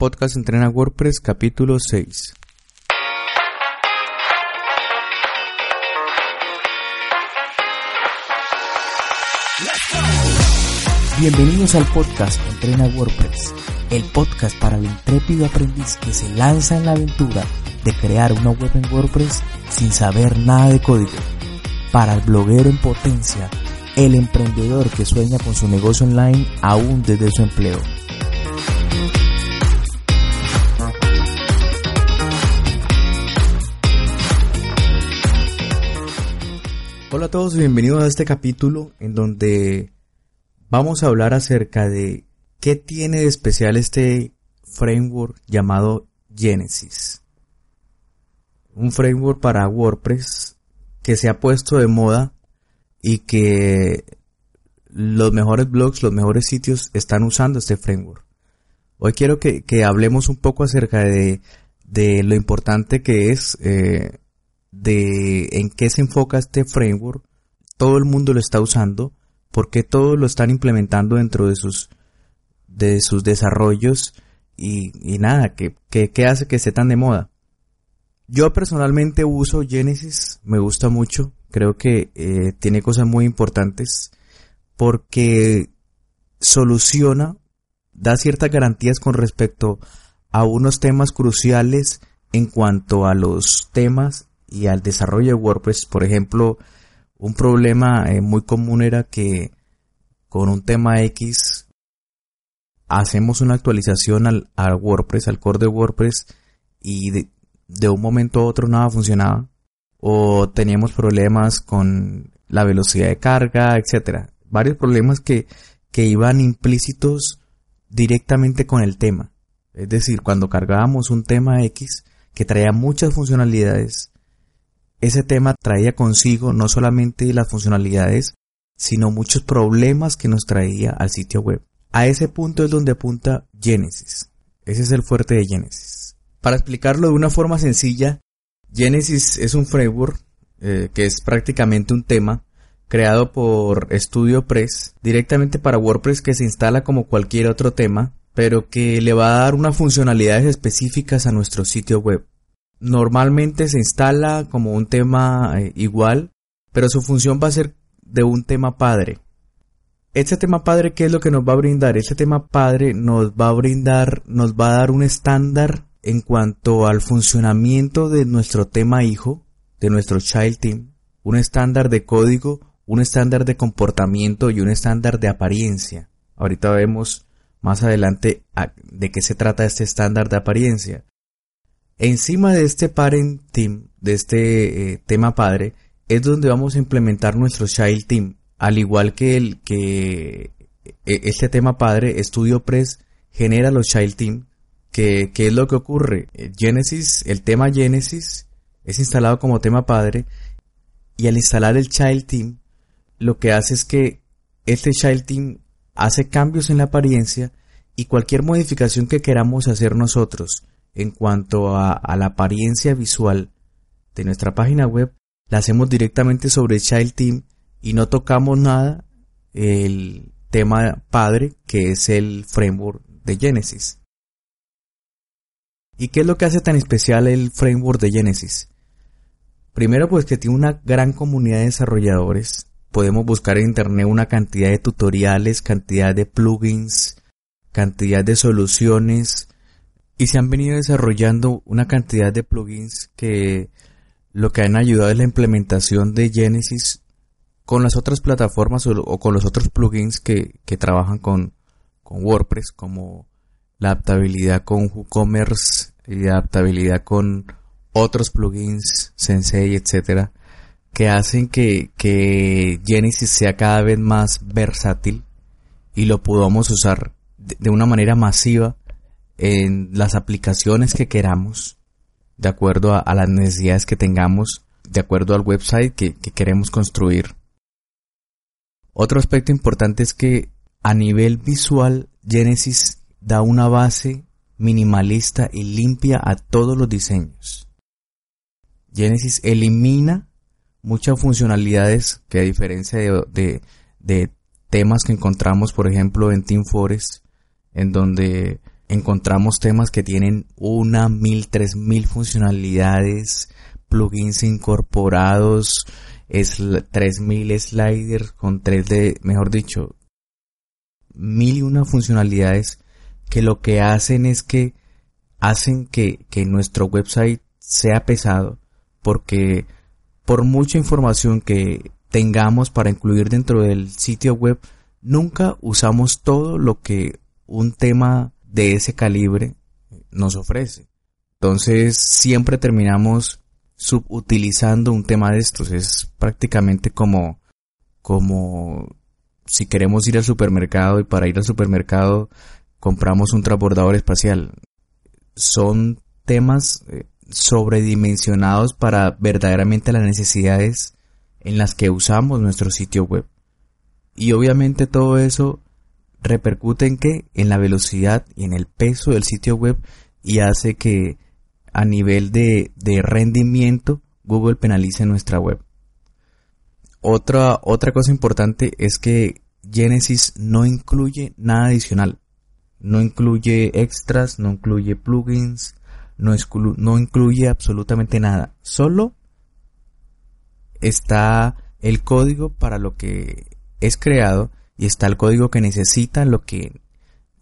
Podcast Entrena WordPress capítulo 6. Bienvenidos al podcast Entrena WordPress, el podcast para el intrépido aprendiz que se lanza en la aventura de crear una web en WordPress sin saber nada de código. Para el bloguero en potencia, el emprendedor que sueña con su negocio online aún desde su empleo. Hola a todos y bienvenidos a este capítulo en donde vamos a hablar acerca de qué tiene de especial este framework llamado Genesis. Un framework para WordPress que se ha puesto de moda y que los mejores blogs, los mejores sitios están usando este framework. Hoy quiero que, hablemos un poco acerca de, lo importante que es, eh, de en qué se enfoca este framework. Todo el mundo lo está usando porque todos lo están implementando dentro de sus, de sus desarrollos y, nada, que, que, hace que esté tan de moda. Yo personalmente uso Genesis, me gusta mucho, creo que eh, tiene cosas muy importantes porque soluciona, da ciertas garantías con respecto a unos temas cruciales en cuanto a los temas y al desarrollo de WordPress. Por ejemplo, un problema eh, muy común era que con un tema X hacemos una actualización al, WordPress, al core de WordPress y de, un momento a otro nada funcionaba o teníamos problemas con la velocidad de carga, etcétera. Varios problemas que, que iban implícitos directamente con el tema. Es decir, cuando cargábamos un tema X que traía muchas funcionalidades ese tema traía consigo no solamente las funcionalidades, sino muchos problemas que nos traía al sitio web. A ese punto es donde apunta Genesis. Ese es el fuerte de Genesis. Para explicarlo de una forma sencilla, Genesis es un framework eh, que es prácticamente un tema creado por StudioPress directamente para WordPress que se instala como cualquier otro tema, pero que le va a dar unas funcionalidades específicas a nuestro sitio web normalmente se instala como un tema eh, igual, pero su función va a ser de un tema padre. Este tema padre, ¿qué es lo que nos va a brindar? Este tema padre nos va a brindar, nos va a dar un estándar en cuanto al funcionamiento de nuestro tema hijo, de nuestro child team, un estándar de código, un estándar de comportamiento y un estándar de apariencia. Ahorita vemos más adelante de qué se trata este estándar de apariencia. Encima de este parent team, de este eh, tema padre, es donde vamos a implementar nuestro child team. Al igual que el que e, este tema padre, StudioPress genera los child team. ¿Qué es lo que ocurre? Eh, Genesis, el tema Genesis es instalado como tema padre y al instalar el child team, lo que hace es que este child team hace cambios en la apariencia y cualquier modificación que queramos hacer nosotros en cuanto a, la apariencia visual de nuestra página web, la hacemos directamente sobre Child Team y no tocamos nada el tema padre que es el framework de Genesis. ¿Y qué es lo que hace tan especial el framework de Genesis? Primero pues que tiene una gran comunidad de desarrolladores. Podemos buscar en internet una cantidad de tutoriales, cantidad de plugins, cantidad de soluciones y se han venido desarrollando una cantidad de plugins que lo que han ayudado es la implementación de Genesis con las otras plataformas o, con los otros plugins que, trabajan con, con, WordPress, como la adaptabilidad con WooCommerce y la adaptabilidad con otros plugins, Sensei, etcétera, que hacen que, que Genesis sea cada vez más versátil y lo podamos usar de una manera masiva en las aplicaciones que queramos, de acuerdo a, las necesidades que tengamos, de acuerdo al website que, que queremos construir. Otro aspecto importante es que a nivel visual, Genesis da una base minimalista y limpia a todos los diseños. Genesis elimina muchas funcionalidades que a diferencia de, de, temas que encontramos, por ejemplo, en Team Forest, en donde encontramos temas que tienen una, mil, tres mil funcionalidades, plugins incorporados, es tres mil sliders con 3D, mejor dicho, mil y una funcionalidades que lo que hacen es que hacen que, que nuestro website sea pesado porque por mucha información que tengamos para incluir dentro del sitio web, nunca usamos todo lo que un tema de ese calibre nos ofrece. Entonces siempre terminamos subutilizando un tema de estos. Es prácticamente como, como si queremos ir al supermercado y para ir al supermercado compramos un transbordador espacial. Son temas eh, sobredimensionados para verdaderamente las necesidades en las que usamos nuestro sitio web. Y obviamente todo eso repercute en qué? En la velocidad y en el peso del sitio web y hace que a nivel de, rendimiento Google penalice nuestra web. Otra, otra cosa importante es que Genesis no incluye nada adicional. No incluye extras, no incluye plugins, no, incluye absolutamente nada. Solo está el código para lo que es creado y está el código que necesita lo que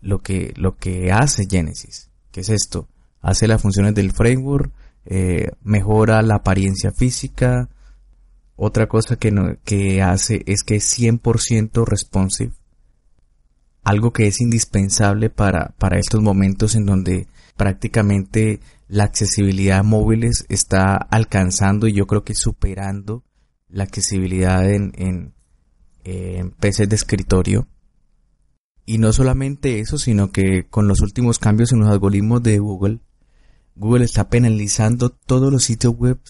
lo que lo que hace Genesis que es esto. Hace las funciones del framework eh, mejora la apariencia física. Otra cosa que, no, que hace es que es 100% responsive. Algo que es indispensable para, para estos momentos en donde prácticamente la accesibilidad móviles está alcanzando y yo creo que superando la accesibilidad en, en, en PCs de escritorio. Y no solamente eso, sino que con los últimos cambios en los algoritmos de Google, Google está penalizando todos los sitios web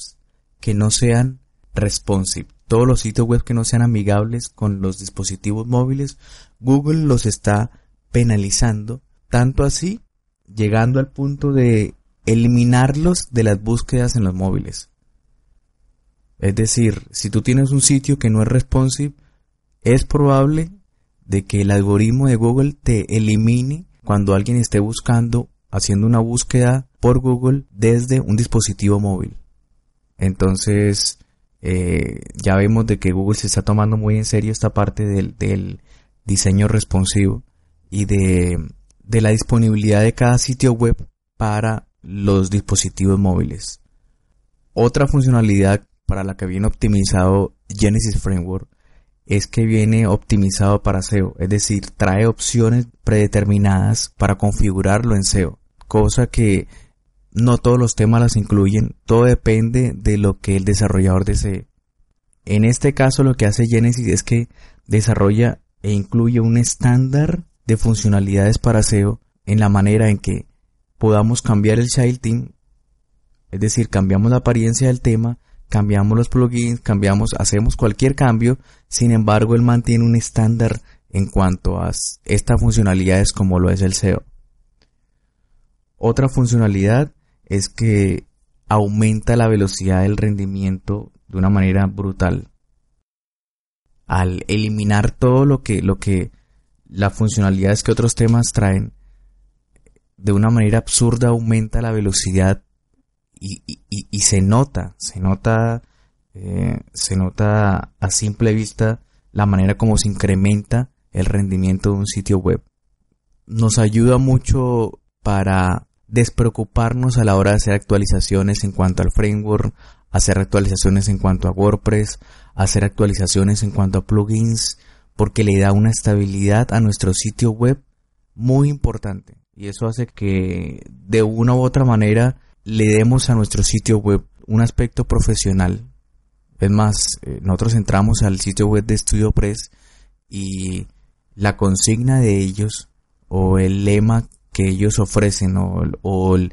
que no sean responsive. Todos los sitios web que no sean amigables con los dispositivos móviles, Google los está penalizando, tanto así llegando al punto de eliminarlos de las búsquedas en los móviles. Es decir, si tú tienes un sitio que no es responsive, es probable de que el algoritmo de Google te elimine cuando alguien esté buscando, haciendo una búsqueda por Google desde un dispositivo móvil. Entonces, eh, ya vemos de que Google se está tomando muy en serio esta parte del, diseño responsivo y de de la disponibilidad de cada sitio web para los dispositivos móviles. Otra funcionalidad para la que viene optimizado Genesis Framework es que viene optimizado para SEO, es decir, trae opciones predeterminadas para configurarlo en SEO, cosa que no todos los temas las incluyen, todo depende de lo que el desarrollador desee. En este caso lo que hace Genesis es que desarrolla e incluye un estándar de funcionalidades para SEO en la manera en que podamos cambiar el child team, es decir, cambiamos la apariencia del tema, cambiamos los plugins, cambiamos, hacemos cualquier cambio, sin embargo, él mantiene un estándar en cuanto a estas funcionalidades como lo es el SEO. Otra funcionalidad es que aumenta la velocidad del rendimiento de una manera brutal. Al eliminar todo lo que, lo las funcionalidades que otros temas traen, de una manera absurda aumenta la velocidad y, se nota, se nota, eh, se nota a simple vista la manera como se incrementa el rendimiento de un sitio web. Nos ayuda mucho para despreocuparnos a la hora de hacer actualizaciones en cuanto al framework, hacer actualizaciones en cuanto a WordPress, hacer actualizaciones en cuanto a plugins, porque le da una estabilidad a nuestro sitio web muy importante. Y eso hace que de una u otra manera le demos a nuestro sitio web un aspecto profesional. Es más, eh, nosotros entramos al sitio web de StudioPress y la consigna de ellos o el lema que ellos ofrecen o, el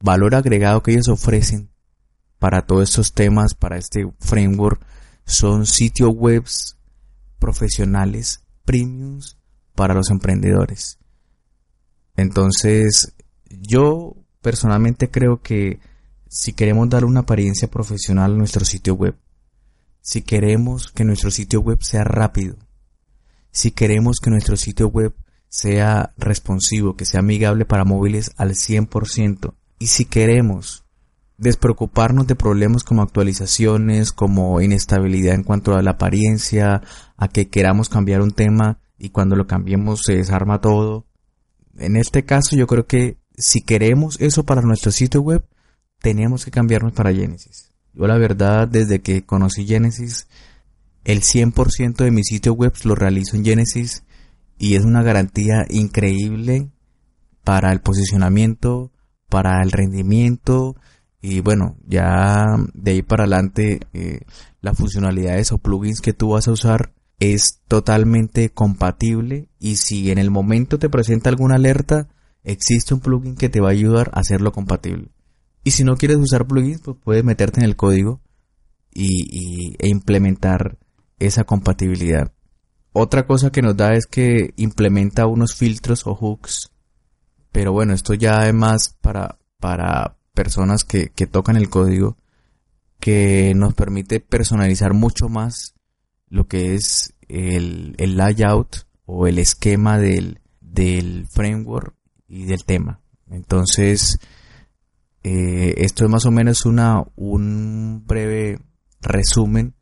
valor agregado que ellos ofrecen para todos estos temas, para este framework, son sitios webs profesionales premiums para los emprendedores. Entonces, yo personalmente creo que si queremos dar una apariencia profesional a nuestro sitio web, si queremos que nuestro sitio web sea rápido, si queremos que nuestro sitio web sea responsivo, que sea amigable para móviles al 100%, y si queremos despreocuparnos de problemas como actualizaciones, como inestabilidad en cuanto a la apariencia, a que queramos cambiar un tema y cuando lo cambiemos se desarma todo. En este caso yo creo que si queremos eso para nuestro sitio web, tenemos que cambiarnos para Genesis. Yo la verdad, desde que conocí Genesis, el 100% de mis sitios web lo realizo en Genesis y es una garantía increíble para el posicionamiento, para el rendimiento y bueno, ya de ahí para adelante eh, las funcionalidades o plugins que tú vas a usar es totalmente compatible y si en el momento te presenta alguna alerta, existe un plugin que te va a ayudar a hacerlo compatible. Y si no quieres usar plugins, pues puedes meterte en el código y, e implementar esa compatibilidad. Otra cosa que nos da es que implementa unos filtros o hooks. Pero bueno, esto ya es más para, para personas que, que tocan el código que nos permite personalizar mucho más lo que es el, el layout o el esquema del, del framework y del tema. Entonces, eh, esto es más o menos una, un breve resumen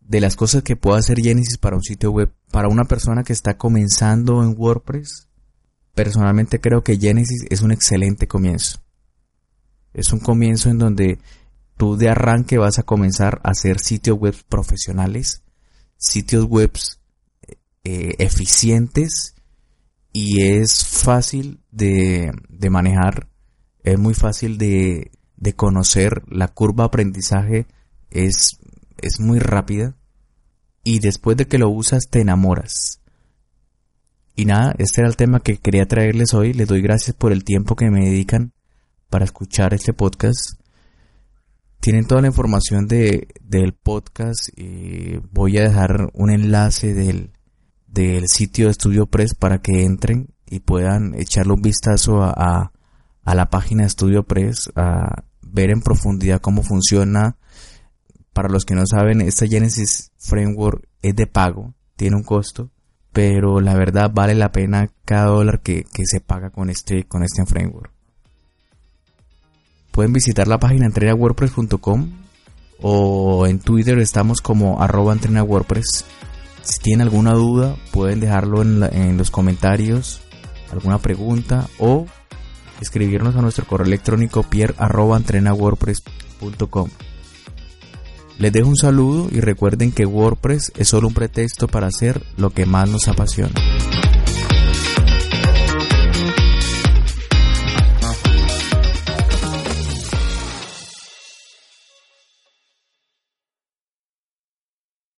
de las cosas que puede hacer Genesis para un sitio web. Para una persona que está comenzando en WordPress, personalmente creo que Genesis es un excelente comienzo. Es un comienzo en donde tú de arranque vas a comenzar a hacer sitios web profesionales sitios web eh, eficientes y es fácil de, de, manejar, es muy fácil de, de conocer, la curva aprendizaje es, es muy rápida y después de que lo usas te enamoras. Y nada, este era el tema que quería traerles hoy. Les doy gracias por el tiempo que me dedican para escuchar este podcast. Tienen toda la información de, del podcast. y voy a dejar un enlace del, del sitio de Studio Press para que entren y puedan echarle un vistazo a, la página de Studio Press, a ver en profundidad cómo funciona. Para los que no saben, esta Genesis Framework es de pago, tiene un costo, pero la verdad vale la pena cada dólar que, que se paga con este, con este framework. Pueden visitar la página entrenawordpress.com o en Twitter estamos como arroba entrenawordpress. Si tienen alguna duda pueden dejarlo en, los comentarios, alguna pregunta o escribirnos a nuestro correo electrónico arroba Les dejo un saludo y recuerden que WordPress es solo un pretexto para hacer lo que más nos apasiona.